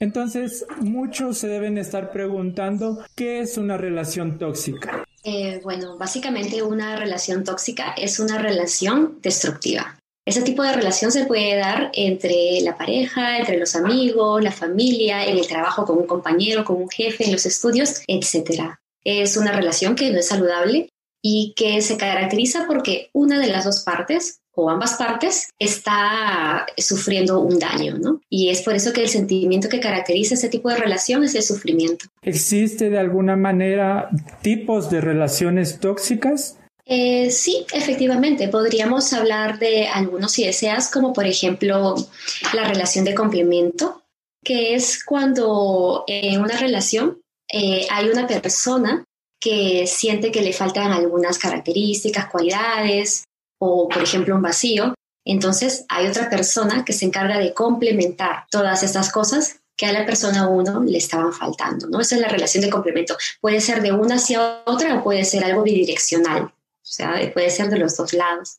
Entonces, muchos se deben estar preguntando qué es una relación tóxica. Eh, bueno, básicamente una relación tóxica es una relación destructiva. Ese tipo de relación se puede dar entre la pareja, entre los amigos, la familia, en el trabajo con un compañero, con un jefe, en los estudios, etc. Es una relación que no es saludable y que se caracteriza porque una de las dos partes o ambas partes está sufriendo un daño, ¿no? Y es por eso que el sentimiento que caracteriza ese tipo de relación es el sufrimiento. ¿Existe de alguna manera tipos de relaciones tóxicas? Eh, sí, efectivamente, podríamos hablar de algunos si deseas, como por ejemplo la relación de complemento, que es cuando en una relación eh, hay una persona que siente que le faltan algunas características, cualidades, o, por ejemplo, un vacío, entonces hay otra persona que se encarga de complementar todas estas cosas que a la persona uno le estaban faltando, ¿no? Esa es la relación de complemento. Puede ser de una hacia otra o puede ser algo bidireccional, o sea, puede ser de los dos lados.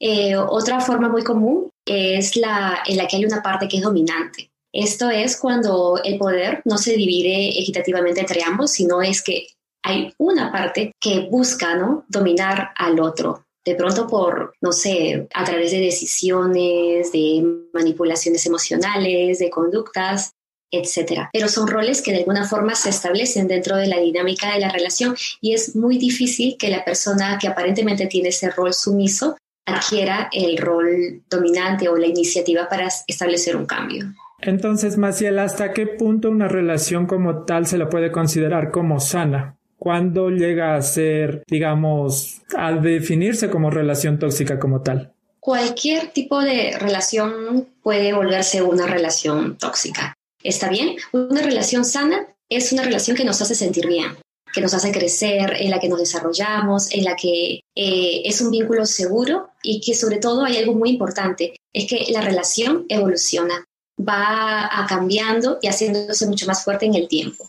Eh, otra forma muy común es la en la que hay una parte que es dominante. Esto es cuando el poder no se divide equitativamente entre ambos, sino es que hay una parte que busca ¿no? dominar al otro, de pronto por, no sé, a través de decisiones, de manipulaciones emocionales, de conductas, etcétera. Pero son roles que de alguna forma se establecen dentro de la dinámica de la relación y es muy difícil que la persona que aparentemente tiene ese rol sumiso adquiera el rol dominante o la iniciativa para establecer un cambio. Entonces, Maciel, ¿hasta qué punto una relación como tal se la puede considerar como sana? ¿Cuándo llega a ser, digamos, a definirse como relación tóxica como tal? Cualquier tipo de relación puede volverse una relación tóxica. ¿Está bien? Una relación sana es una relación que nos hace sentir bien, que nos hace crecer, en la que nos desarrollamos, en la que eh, es un vínculo seguro y que sobre todo hay algo muy importante, es que la relación evoluciona, va cambiando y haciéndose mucho más fuerte en el tiempo.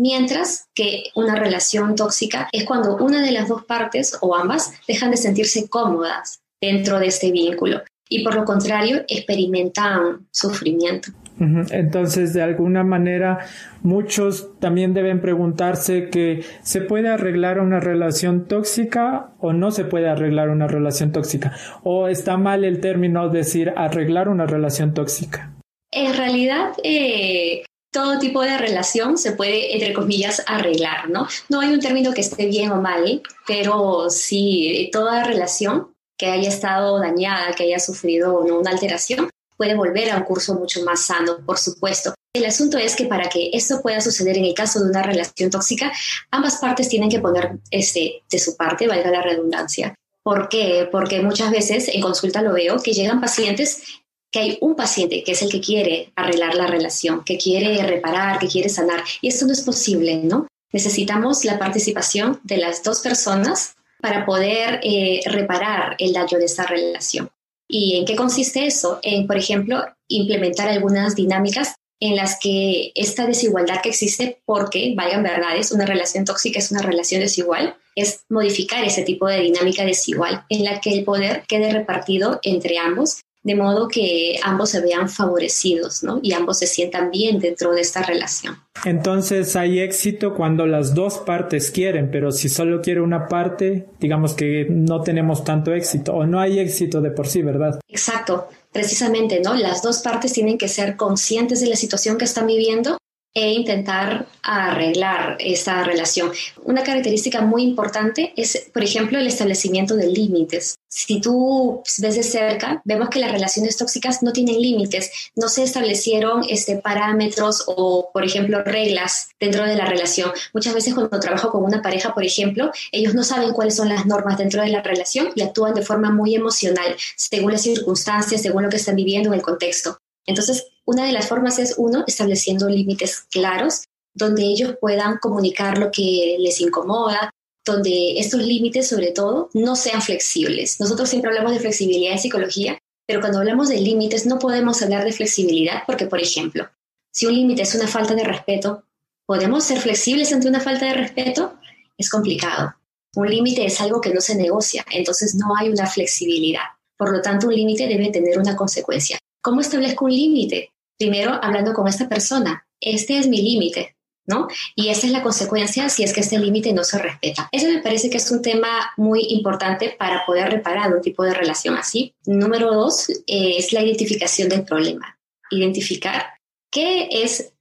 Mientras que una relación tóxica es cuando una de las dos partes o ambas dejan de sentirse cómodas dentro de este vínculo y por lo contrario experimentan sufrimiento. Entonces, de alguna manera, muchos también deben preguntarse que ¿se puede arreglar una relación tóxica o no se puede arreglar una relación tóxica? ¿O está mal el término decir arreglar una relación tóxica? En realidad, eh, todo tipo de relación se puede, entre comillas, arreglar, ¿no? No hay un término que esté bien o mal, pero sí, toda relación que haya estado dañada, que haya sufrido una alteración, puede volver a un curso mucho más sano, por supuesto. El asunto es que para que esto pueda suceder en el caso de una relación tóxica, ambas partes tienen que poner este, de su parte, valga la redundancia. ¿Por qué? Porque muchas veces en consulta lo veo que llegan pacientes que hay un paciente que es el que quiere arreglar la relación, que quiere reparar, que quiere sanar. Y esto no es posible, ¿no? Necesitamos la participación de las dos personas para poder eh, reparar el daño de esta relación. ¿Y en qué consiste eso? En, por ejemplo, implementar algunas dinámicas en las que esta desigualdad que existe, porque, vayan verdades, una relación tóxica es una relación desigual, es modificar ese tipo de dinámica desigual en la que el poder quede repartido entre ambos de modo que ambos se vean favorecidos, ¿no? Y ambos se sientan bien dentro de esta relación. Entonces hay éxito cuando las dos partes quieren, pero si solo quiere una parte, digamos que no tenemos tanto éxito o no hay éxito de por sí, ¿verdad? Exacto, precisamente, ¿no? Las dos partes tienen que ser conscientes de la situación que están viviendo e intentar arreglar esta relación. Una característica muy importante es, por ejemplo, el establecimiento de límites. Si tú ves de cerca, vemos que las relaciones tóxicas no tienen límites, no se establecieron este, parámetros o, por ejemplo, reglas dentro de la relación. Muchas veces cuando trabajo con una pareja, por ejemplo, ellos no saben cuáles son las normas dentro de la relación y actúan de forma muy emocional, según las circunstancias, según lo que están viviendo en el contexto. Entonces, una de las formas es, uno, estableciendo límites claros donde ellos puedan comunicar lo que les incomoda, donde estos límites, sobre todo, no sean flexibles. Nosotros siempre hablamos de flexibilidad en psicología, pero cuando hablamos de límites no podemos hablar de flexibilidad porque, por ejemplo, si un límite es una falta de respeto, ¿podemos ser flexibles ante una falta de respeto? Es complicado. Un límite es algo que no se negocia, entonces no hay una flexibilidad. Por lo tanto, un límite debe tener una consecuencia. ¿Cómo establezco un límite? primero hablando con esta persona, este es mi límite, ¿no? Y esa es la consecuencia si es que este límite no se respeta. Eso me parece que es un tema muy importante para poder reparar un tipo de relación así. Número dos eh, es la identificación del problema. Identificar qué es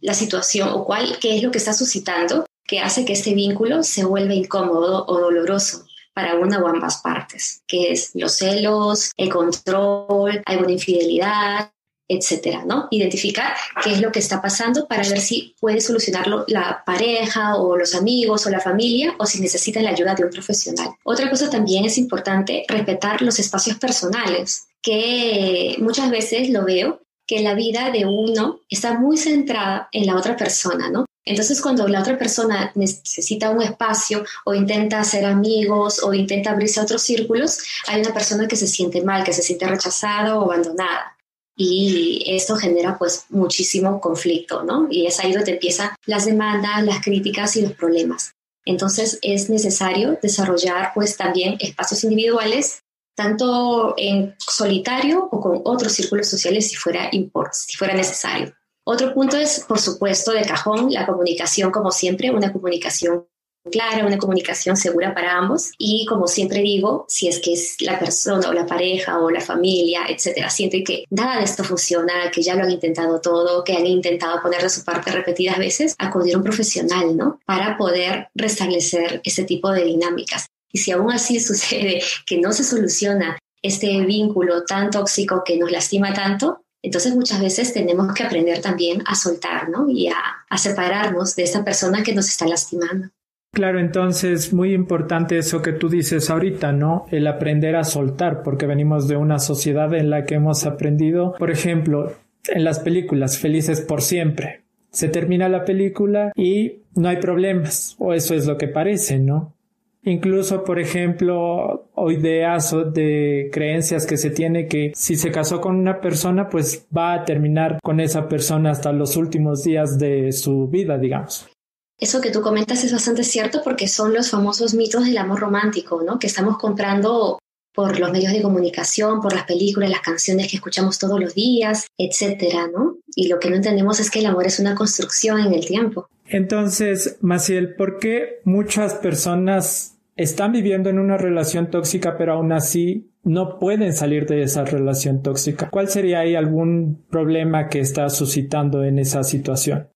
la situación o cuál, qué es lo que está suscitando que hace que este vínculo se vuelva incómodo o doloroso para una o ambas partes, que es los celos, el control, alguna infidelidad, etcétera, ¿no? Identificar qué es lo que está pasando para ver si puede solucionarlo la pareja o los amigos o la familia o si necesita la ayuda de un profesional. Otra cosa también es importante respetar los espacios personales, que muchas veces lo veo que la vida de uno está muy centrada en la otra persona, ¿no? Entonces, cuando la otra persona necesita un espacio o intenta hacer amigos o intenta abrirse a otros círculos, hay una persona que se siente mal, que se siente rechazada o abandonada y esto genera pues muchísimo conflicto, ¿no? Y es ahí donde empiezan las demandas, las críticas y los problemas. Entonces es necesario desarrollar pues también espacios individuales, tanto en solitario o con otros círculos sociales si fuera, si fuera necesario. Otro punto es, por supuesto, de cajón, la comunicación, como siempre, una comunicación clara, una comunicación segura para ambos y como siempre digo, si es que es la persona o la pareja o la familia, etcétera, siente que nada de esto funciona, que ya lo han intentado todo, que han intentado poner de su parte repetidas veces, acudir a un profesional, ¿no? Para poder restablecer ese tipo de dinámicas. Y si aún así sucede que no se soluciona este vínculo tan tóxico que nos lastima tanto, entonces muchas veces tenemos que aprender también a soltar, ¿no? Y a, separarnos de esta persona que nos está lastimando. Claro, entonces muy importante eso que tú dices ahorita, ¿no? El aprender a soltar, porque venimos de una sociedad en la que hemos aprendido, por ejemplo, en las películas, felices por siempre. Se termina la película y no hay problemas, o eso es lo que parece, ¿no? Incluso, por ejemplo, o ideas de creencias que se tiene que si se casó con una persona, pues va a terminar con esa persona hasta los últimos días de su vida, digamos. Eso que tú comentas es bastante cierto porque son los famosos mitos del amor romántico, ¿no? Que estamos comprando por los medios de comunicación, por las películas, las canciones que escuchamos todos los días, etcétera, ¿no? Y lo que no entendemos es que el amor es una construcción en el tiempo. Entonces, Maciel, ¿por qué muchas personas están viviendo en una relación tóxica, pero aún así no pueden salir de esa relación tóxica? ¿Cuál sería ahí algún problema que está suscitando en esa situación?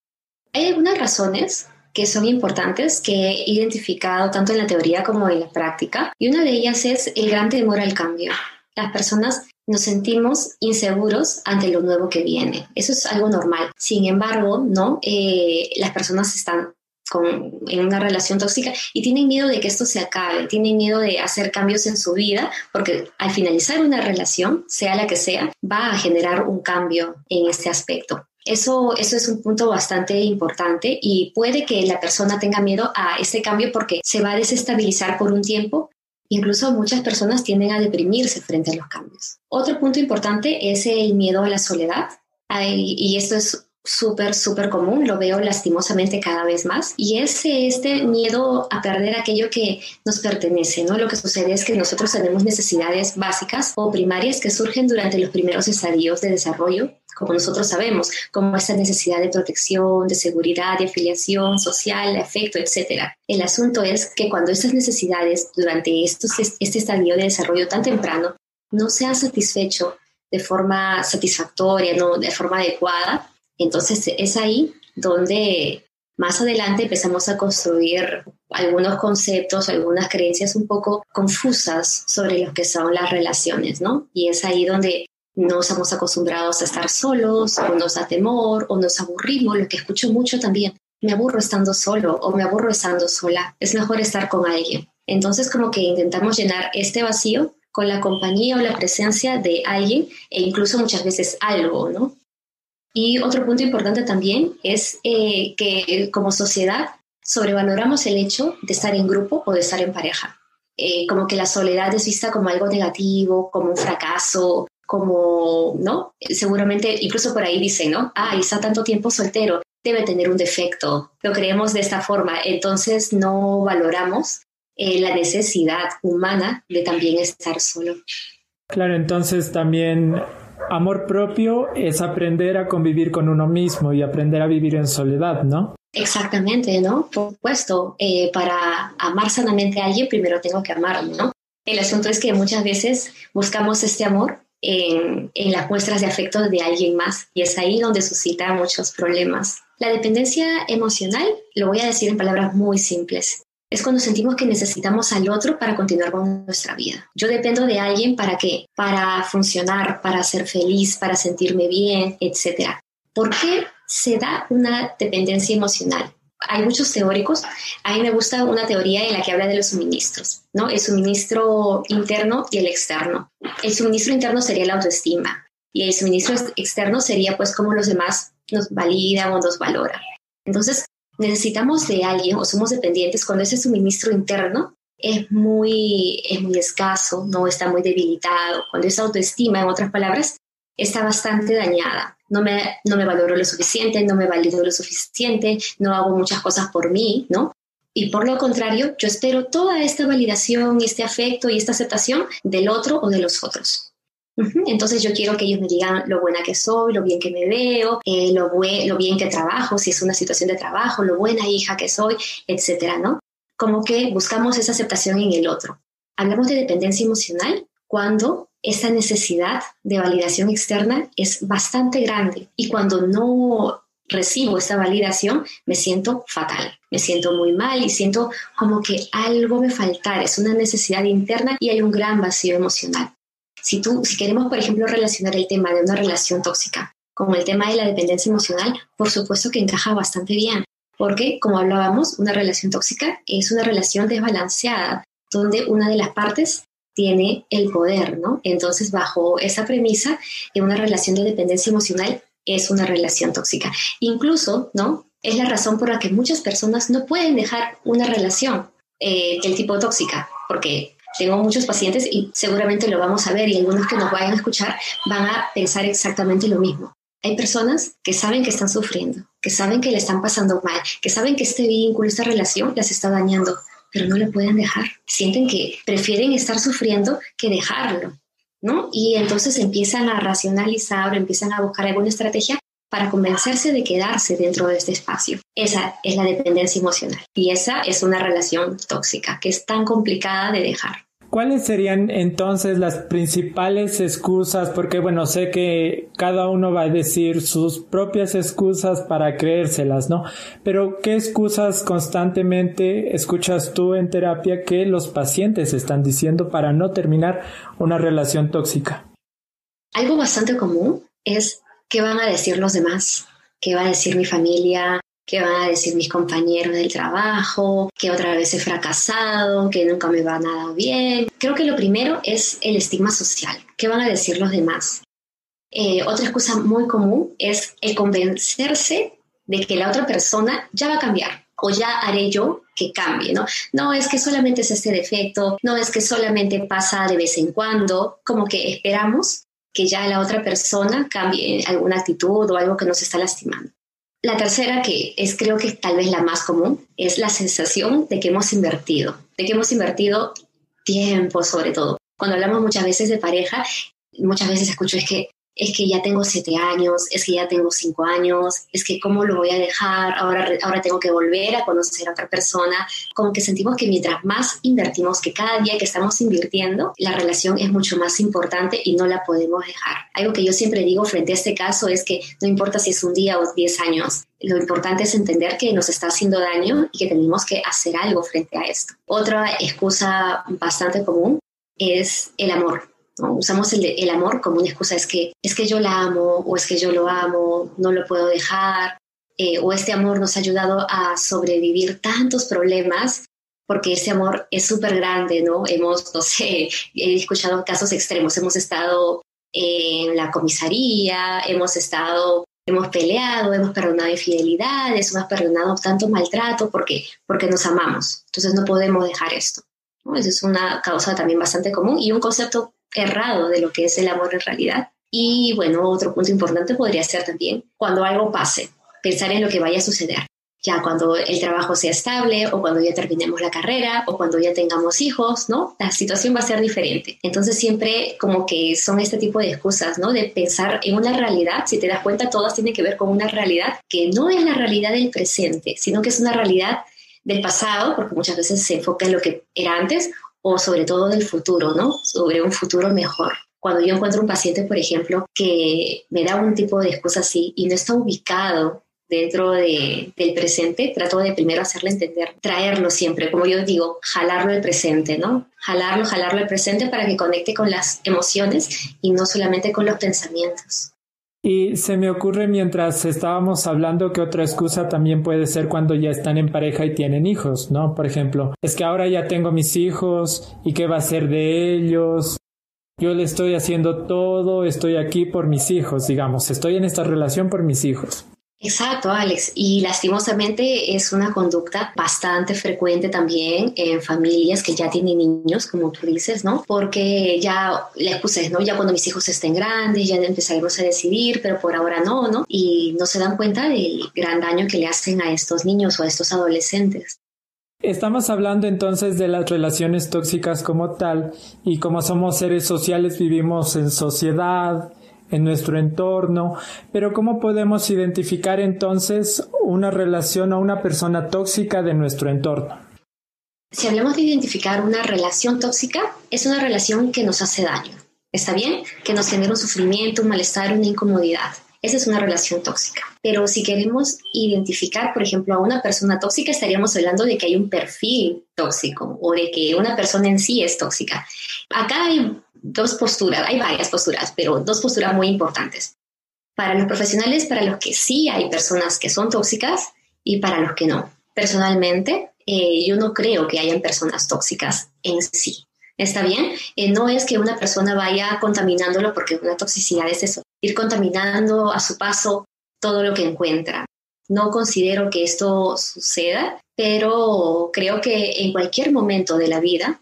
Hay algunas razones que son importantes que he identificado tanto en la teoría como en la práctica. Y una de ellas es el gran temor al cambio. Las personas nos sentimos inseguros ante lo nuevo que viene. Eso es algo normal. Sin embargo, ¿no? Eh, las personas están en una relación tóxica y tienen miedo de que esto se acabe, tienen miedo de hacer cambios en su vida, porque al finalizar una relación, sea la que sea, va a generar un cambio en este aspecto. Eso, eso es un punto bastante importante y puede que la persona tenga miedo a ese cambio porque se va a desestabilizar por un tiempo. Incluso muchas personas tienden a deprimirse frente a los cambios. Otro punto importante es el miedo a la soledad. y esto es súper, súper común, lo veo lastimosamente cada vez más, y es este miedo a perder aquello que nos pertenece, ¿no? Lo que sucede es que nosotros tenemos necesidades básicas o primarias que surgen durante los primeros estadios de desarrollo como nosotros sabemos, como esa necesidad de protección, de seguridad, de afiliación social, de afecto, etc. El asunto es que cuando estas necesidades durante estos, este estadio de desarrollo tan temprano no sean satisfecho de forma satisfactoria, no de forma adecuada, entonces es ahí donde más adelante empezamos a construir algunos conceptos, algunas creencias un poco confusas sobre lo que son las relaciones, ¿no? Y es ahí donde no estamos acostumbrados a estar solos, o nos da temor, o nos aburrimos, lo que escucho mucho también. Me aburro estando solo o me aburro estando sola. Es mejor estar con alguien. Entonces como que intentamos llenar este vacío con la compañía o la presencia de alguien e incluso muchas veces algo, ¿no? Y otro punto importante también es eh, que como sociedad sobrevaloramos el hecho de estar en grupo o de estar en pareja. Eh, como que la soledad es vista como algo negativo, como un fracaso, como, ¿no? Seguramente, incluso por ahí dicen, ¿no? Ah, está tanto tiempo soltero, debe tener un defecto. Lo creemos de esta forma, entonces no valoramos eh, la necesidad humana de también estar solo. Claro, entonces también amor propio es aprender a convivir con uno mismo y aprender a vivir en soledad, ¿no? Exactamente, ¿no? Por supuesto, eh, para amar sanamente a alguien, primero tengo que amarme, ¿no? El asunto es que muchas veces buscamos este amor en, en, las muestras de afecto de alguien más y es ahí donde suscita muchos problemas. La dependencia emocional, lo voy a decir en palabras muy simples, es cuando sentimos que necesitamos al otro para continuar con nuestra vida. Yo dependo de alguien para qué? Para funcionar, para ser feliz, para sentirme bien, etc. ¿Por qué se da una dependencia emocional? Hay muchos teóricos. A mí me gusta una teoría en la que habla de los suministros, ¿no? El suministro interno y el externo. El suministro interno sería la autoestima y el suministro externo sería pues como los demás nos validan o nos valoran. Entonces, necesitamos de alguien o somos dependientes cuando ese suministro interno es muy, es muy escaso, no está muy debilitado, cuando esa autoestima, en otras palabras, está bastante dañada. No me, no me valoro lo suficiente, no me valido lo suficiente, no hago muchas cosas por mí, ¿no? Y por lo contrario, yo espero toda esta validación, este afecto y esta aceptación del otro o de los otros. Entonces yo quiero que ellos me digan lo buena que soy, lo bien que me veo, eh, lo, lo bien que trabajo, si es una situación de trabajo, lo buena hija que soy, etcétera, ¿no? Como que buscamos esa aceptación en el otro. Hablamos de dependencia emocional cuando esa necesidad de validación externa es bastante grande y cuando no recibo esa validación me siento fatal, me siento muy mal y siento como que algo me falta, es una necesidad interna y hay un gran vacío emocional. Si, tú, si queremos, por ejemplo, relacionar el tema de una relación tóxica con el tema de la dependencia emocional, por supuesto que encaja bastante bien, porque, como hablábamos, una relación tóxica es una relación desbalanceada, donde una de las partes tiene el poder, ¿no? Entonces, bajo esa premisa, una relación de dependencia emocional es una relación tóxica. Incluso, ¿no? Es la razón por la que muchas personas no pueden dejar una relación eh, del tipo tóxica, porque tengo muchos pacientes y seguramente lo vamos a ver y algunos que nos vayan a escuchar van a pensar exactamente lo mismo. Hay personas que saben que están sufriendo, que saben que le están pasando mal, que saben que este vínculo, esta relación las está dañando, pero no le pueden dejar. Sienten que prefieren estar sufriendo que dejarlo, ¿no? Y entonces empiezan a racionalizar empiezan a buscar alguna estrategia para convencerse de quedarse dentro de este espacio. Esa es la dependencia emocional y esa es una relación tóxica que es tan complicada de dejar. ¿Cuáles serían entonces las principales excusas? Porque bueno, sé que cada uno va a decir sus propias excusas para creérselas, ¿no? Pero ¿qué excusas constantemente escuchas tú en terapia que los pacientes están diciendo para no terminar una relación tóxica? Algo bastante común es qué van a decir los demás, qué va a decir mi familia, qué van a decir mis compañeros del trabajo, que otra vez he fracasado, que nunca me va nada bien. Creo que lo primero es el estigma social. ¿Qué van a decir los demás? Eh, otra excusa muy común es el convencerse de que la otra persona ya va a cambiar o ya haré yo que cambie, ¿no? No es que solamente es este defecto, no es que solamente pasa de vez en cuando, como que esperamos que ya la otra persona cambie alguna actitud o algo que nos está lastimando. La tercera, que es creo que tal vez la más común, es la sensación de que hemos invertido, de que hemos invertido tiempo sobre todo. Cuando hablamos muchas veces de pareja, muchas veces escucho es que es que ya tengo siete años, es que ya tengo cinco años, es que cómo lo voy a dejar, ahora, ahora tengo que volver a conocer a otra persona. Como que sentimos que mientras más invertimos, que cada día que estamos invirtiendo, la relación es mucho más importante y no la podemos dejar. Algo que yo siempre digo frente a este caso es que no importa si es un día o diez años, lo importante es entender que nos está haciendo daño y que tenemos que hacer algo frente a esto. Otra excusa bastante común es el amor Usamos el, amor como una excusa, es que, es que yo la amo o es que yo lo amo, no lo puedo dejar, eh, o este amor nos ha ayudado a sobrevivir tantos problemas porque ese amor es súper grande, ¿no? Hemos, no sé, he escuchado casos extremos, hemos estado en la comisaría, hemos estado, hemos peleado, hemos perdonado infidelidades, hemos perdonado tanto maltrato porque, porque nos amamos. Entonces no podemos dejar esto. ¿no? Esa es una causa también bastante común y un concepto errado de lo que es el amor en realidad. Y bueno, otro punto importante podría ser también cuando algo pase, pensar en lo que vaya a suceder. ya cuando el trabajo sea estable o cuando ya terminemos la carrera o cuando ya tengamos hijos, ¿no? La situación va a ser diferente. Entonces siempre como que son este tipo de excusas, ¿no? De pensar en una realidad, si te das cuenta, todas tienen que ver con una realidad que no es la realidad del presente, sino que es una realidad del pasado, porque muchas veces se enfoca en lo que era antes o sobre todo del futuro, ¿no? Sobre un futuro mejor. Cuando yo encuentro un paciente, por ejemplo, que me da un tipo de excusa así y no está ubicado dentro de, del presente, trato de primero hacerle entender, traerlo siempre, como yo digo, jalarlo al presente, ¿no? Jalarlo, jalarlo al presente para que conecte con las emociones y no solamente con los pensamientos. Y se me ocurre mientras estábamos hablando que otra excusa también puede ser cuando ya están en pareja y tienen hijos, ¿no? Por ejemplo, es que ahora ya tengo mis hijos y qué va a ser de ellos. Yo le estoy haciendo todo, estoy aquí por mis hijos, digamos, estoy en esta relación por mis hijos. Exacto, Alex. Y lastimosamente es una conducta bastante frecuente también en familias que ya tienen niños, como tú dices, ¿no? Porque ya la excusa es, ¿no? Ya cuando mis hijos estén grandes, ya empezaremos a decidir, pero por ahora no, ¿no? Y no se dan cuenta del gran daño que le hacen a estos niños o a estos adolescentes. Estamos hablando entonces de las relaciones tóxicas como tal y como somos seres sociales vivimos en sociedad, en nuestro entorno, pero ¿cómo podemos identificar entonces una relación o una persona tóxica de nuestro entorno? Si hablamos de identificar una relación tóxica, es una relación que nos hace daño, ¿está bien? Que nos genera un sufrimiento, un malestar, una incomodidad. Esa es una relación tóxica. Pero si queremos identificar, por ejemplo, a una persona tóxica, estaríamos hablando de que hay un perfil tóxico o de que una persona en sí es tóxica. Acá hay dos posturas, hay varias posturas, pero dos posturas muy importantes. Para los profesionales, para los que sí hay personas que son tóxicas y para los que no. Personalmente, eh, yo no creo que hayan personas tóxicas en sí. ¿Está bien? Eh, no es que una persona vaya contaminándolo porque una toxicidad es eso, ir contaminando a su paso todo lo que encuentra. No considero que esto suceda, pero creo que en cualquier momento de la vida,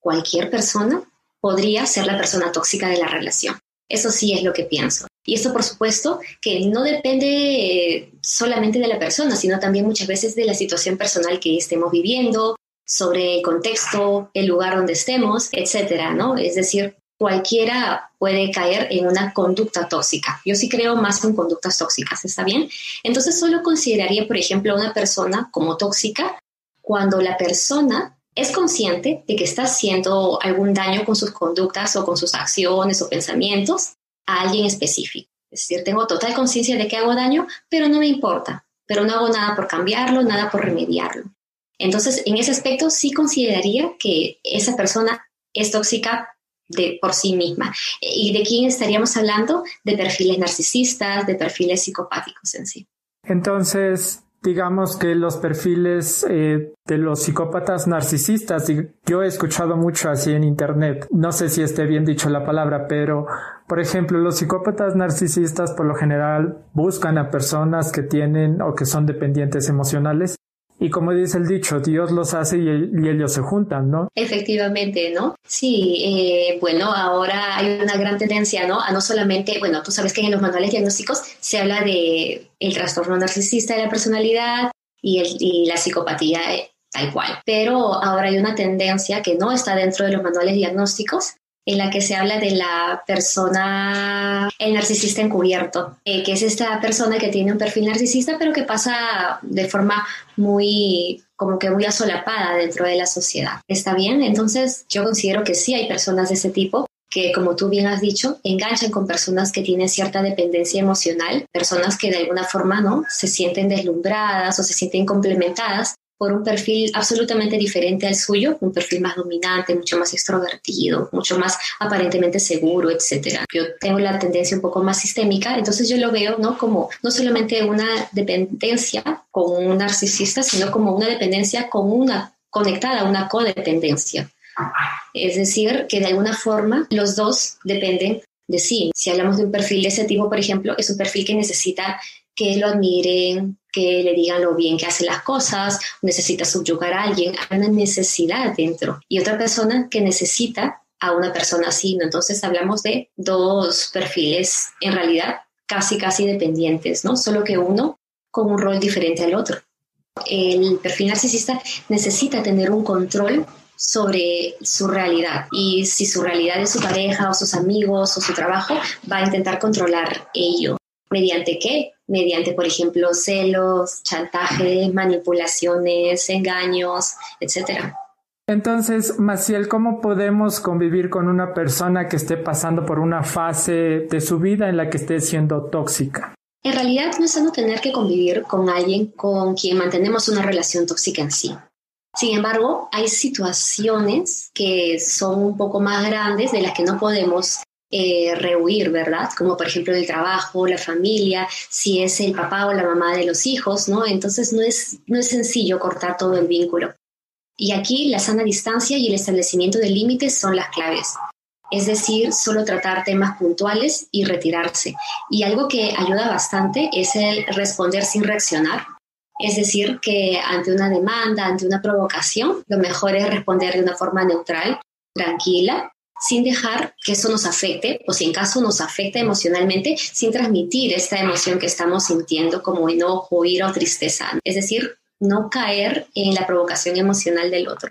cualquier persona podría ser la persona tóxica de la relación. Eso sí es lo que pienso. Y esto, por supuesto, que no depende eh, solamente de la persona, sino también muchas veces de la situación personal que estemos viviendo, sobre el contexto, el lugar donde estemos, etcétera, ¿no? Es decir, cualquiera puede caer en una conducta tóxica. Yo sí creo más en conductas tóxicas, ¿está bien? Entonces, solo consideraría, por ejemplo, a una persona como tóxica cuando la persona es consciente de que está haciendo algún daño con sus conductas o con sus acciones o pensamientos a alguien específico. Es decir, tengo total conciencia de que hago daño, pero no me importa, pero no hago nada por cambiarlo, nada por remediarlo. Entonces, en ese aspecto sí consideraría que esa persona es tóxica por sí misma. ¿Y de quién estaríamos hablando? De perfiles narcisistas, de perfiles psicopáticos en sí. Entonces, digamos que los perfiles eh, de los psicópatas narcisistas, yo he escuchado mucho así en internet, no sé si esté bien dicho la palabra, pero por ejemplo, los psicópatas narcisistas por lo general buscan a personas que tienen o que son dependientes emocionales y como dice el dicho, Dios los hace y, ellos se juntan, ¿no? Efectivamente, ¿no? Sí, eh, bueno, ahora hay una gran tendencia, ¿no? A no solamente, bueno, tú sabes que en los manuales diagnósticos se habla de el trastorno narcisista de la personalidad y, y la psicopatía eh, tal cual. Pero ahora hay una tendencia que no está dentro de los manuales diagnósticos, en la que se habla de la persona, el narcisista encubierto, eh, que es esta persona que tiene un perfil narcisista, pero que pasa de forma muy como que muy asolapada dentro de la sociedad. ¿Está bien? Entonces yo considero que sí hay personas de ese tipo que, como tú bien has dicho, enganchan con personas que tienen cierta dependencia emocional, personas que de alguna forma no se sienten deslumbradas o se sienten complementadas por un perfil absolutamente diferente al suyo, un perfil más dominante, mucho más extrovertido, mucho más aparentemente seguro, etcétera. Yo tengo la tendencia un poco más sistémica, entonces yo lo veo no como no solamente una dependencia con un narcisista, sino como una dependencia con una conectada una codependencia. Es decir, que de alguna forma los dos dependen de sí. Si hablamos de un perfil de ese tipo, por ejemplo, es un perfil que necesita que lo admiren, que le digan lo bien que hace las cosas, necesita subyugar a alguien, hay una necesidad dentro. Y otra persona que necesita a una persona así, ¿no? Entonces hablamos de dos perfiles en realidad casi, casi dependientes, ¿no? Solo que uno con un rol diferente al otro. El perfil narcisista necesita tener un control sobre su realidad y si su realidad es su pareja o sus amigos o su trabajo, va a intentar controlar ello. ¿Mediante qué? Mediante, por ejemplo, celos, chantaje, manipulaciones, engaños, etcétera. Entonces, Maciel, ¿cómo podemos convivir con una persona que esté pasando por una fase de su vida en la que esté siendo tóxica? En realidad no es sano tener que convivir con alguien con quien mantenemos una relación tóxica en sí. Sin embargo, hay situaciones que son un poco más grandes de las que no podemos eh, rehuir, ¿verdad? Como por ejemplo el trabajo, la familia, si es el papá o la mamá de los hijos, ¿no? Entonces no es, no es sencillo cortar todo el vínculo. Y aquí la sana distancia y el establecimiento de límites son las claves. Es decir, solo tratar temas puntuales y retirarse. Y algo que ayuda bastante es el responder sin reaccionar. Es decir, que ante una demanda, ante una provocación, lo mejor es responder de una forma neutral, tranquila, sin dejar que eso nos afecte, o si en caso nos afecta emocionalmente, sin transmitir esta emoción que estamos sintiendo como enojo, ira o tristeza. Es decir, no caer en la provocación emocional del otro.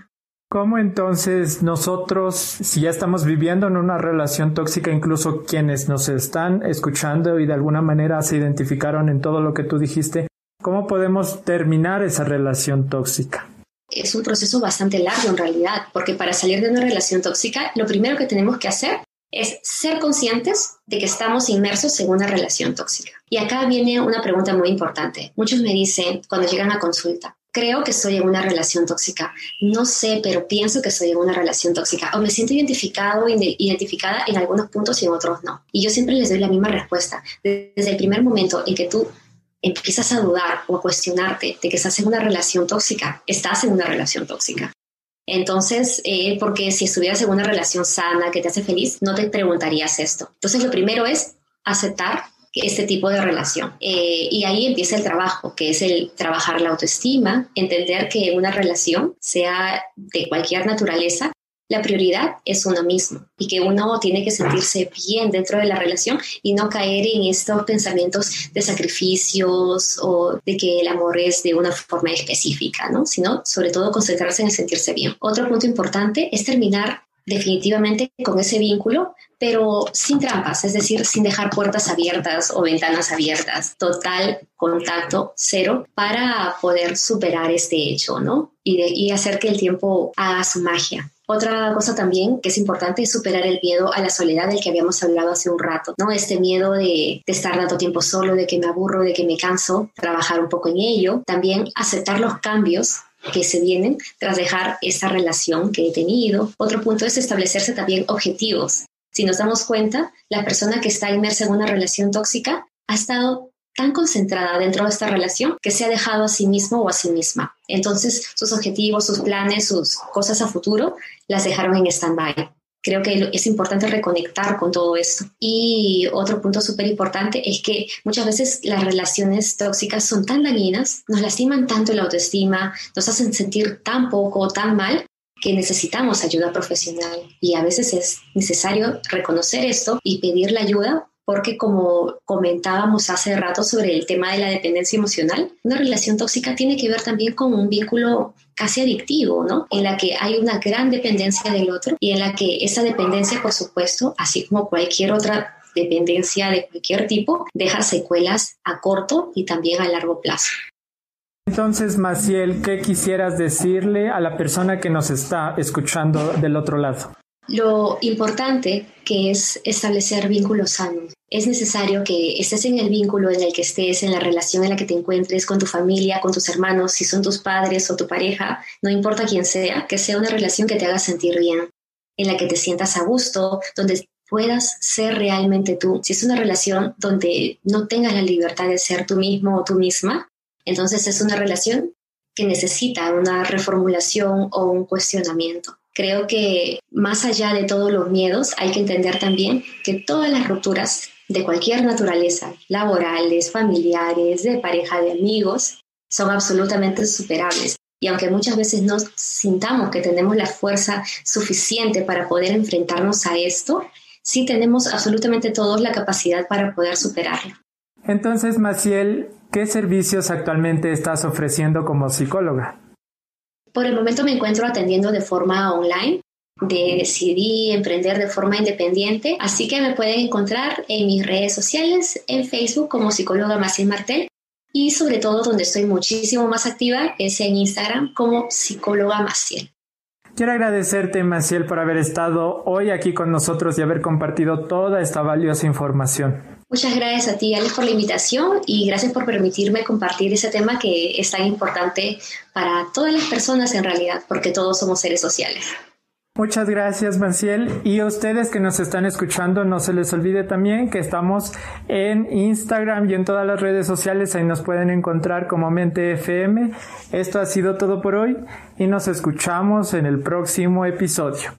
¿Cómo entonces nosotros, si ya estamos viviendo en una relación tóxica, incluso quienes nos están escuchando y de alguna manera se identificaron en todo lo que tú dijiste, cómo podemos terminar esa relación tóxica? Es un proceso bastante largo en realidad, porque para salir de una relación tóxica, lo primero que tenemos que hacer es ser conscientes de que estamos inmersos en una relación tóxica. Y acá viene una pregunta muy importante. Muchos me dicen cuando llegan a consulta, creo que estoy en una relación tóxica. No sé, pero pienso que estoy en una relación tóxica. O me siento identificado, identificada en algunos puntos y en otros no. Y yo siempre les doy la misma respuesta. Desde el primer momento en que tú empiezas a dudar o a cuestionarte de que estás en una relación tóxica, estás en una relación tóxica. Entonces, eh, porque si estuvieras en una relación sana que te hace feliz, no te preguntarías esto. Entonces, lo primero es aceptar este tipo de relación. Eh, y ahí empieza el trabajo, que es el trabajar la autoestima, entender que una relación, sea de cualquier naturaleza, la prioridad es uno mismo y que uno tiene que sentirse bien dentro de la relación y no caer en estos pensamientos de sacrificios o de que el amor es de una forma específica, ¿no? Sino sobre todo concentrarse en sentirse bien. Otro punto importante es terminar definitivamente con ese vínculo, pero sin trampas, es decir, sin dejar puertas abiertas o ventanas abiertas, total contacto cero para poder superar este hecho, ¿no? Y, y hacer que el tiempo haga su magia. Otra cosa también que es importante es superar el miedo a la soledad del que habíamos hablado hace un rato, ¿no? Este miedo de, de, estar tanto tiempo solo, de que me aburro, de que me canso, trabajar un poco en ello. También aceptar los cambios que se vienen tras dejar esa relación que he tenido. Otro punto es establecerse también objetivos. Si nos damos cuenta, la persona que está inmersa en una relación tóxica ha estado tan concentrada dentro de esta relación que se ha dejado a sí mismo o a sí misma. Entonces, sus objetivos, sus planes, sus cosas a futuro las dejaron en stand-by. Creo que es importante reconectar con todo esto. Y otro punto súper importante es que muchas veces las relaciones tóxicas son tan dañinas, nos lastiman tanto la autoestima, nos hacen sentir tan poco, tan mal, que necesitamos ayuda profesional. Y a veces es necesario reconocer esto y pedir la ayuda porque como comentábamos hace rato sobre el tema de la dependencia emocional, una relación tóxica tiene que ver también con un vínculo casi adictivo, ¿no? En la que hay una gran dependencia del otro y en la que esa dependencia, por supuesto, así como cualquier otra dependencia de cualquier tipo, deja secuelas a corto y también a largo plazo. Entonces, Maciel, ¿qué quisieras decirle a la persona que nos está escuchando del otro lado? Lo importante que es establecer vínculos sanos. Es necesario que estés en el vínculo en el que estés, en la relación en la que te encuentres con tu familia, con tus hermanos, si son tus padres o tu pareja, no importa quién sea, que sea una relación que te haga sentir bien, en la que te sientas a gusto, donde puedas ser realmente tú. Si es una relación donde no tengas la libertad de ser tú mismo o tú misma, entonces es una relación que necesita una reformulación o un cuestionamiento. Creo que más allá de todos los miedos, hay que entender también que todas las rupturas de cualquier naturaleza, laborales, familiares, de pareja, de amigos, son absolutamente superables. Y aunque muchas veces no sintamos que tenemos la fuerza suficiente para poder enfrentarnos a esto, sí tenemos absolutamente todos la capacidad para poder superarlo. Entonces, Maciel, ¿qué servicios actualmente estás ofreciendo como psicóloga? Por el momento me encuentro atendiendo de forma online. Decidí emprender de forma independiente, así que me pueden encontrar en mis redes sociales, en Facebook como psicóloga Maciel Martel y sobre todo donde estoy muchísimo más activa es en Instagram como psicóloga Maciel. Quiero agradecerte, Maciel, por haber estado hoy aquí con nosotros y haber compartido toda esta valiosa información. Muchas gracias a ti, Alex, por la invitación y gracias por permitirme compartir ese tema que es tan importante para todas las personas en realidad, porque todos somos seres sociales. Muchas gracias, Maciel. Y a ustedes que nos están escuchando, no se les olvide también que estamos en Instagram y en todas las redes sociales. Ahí nos pueden encontrar como Mente FM. Esto ha sido todo por hoy y nos escuchamos en el próximo episodio.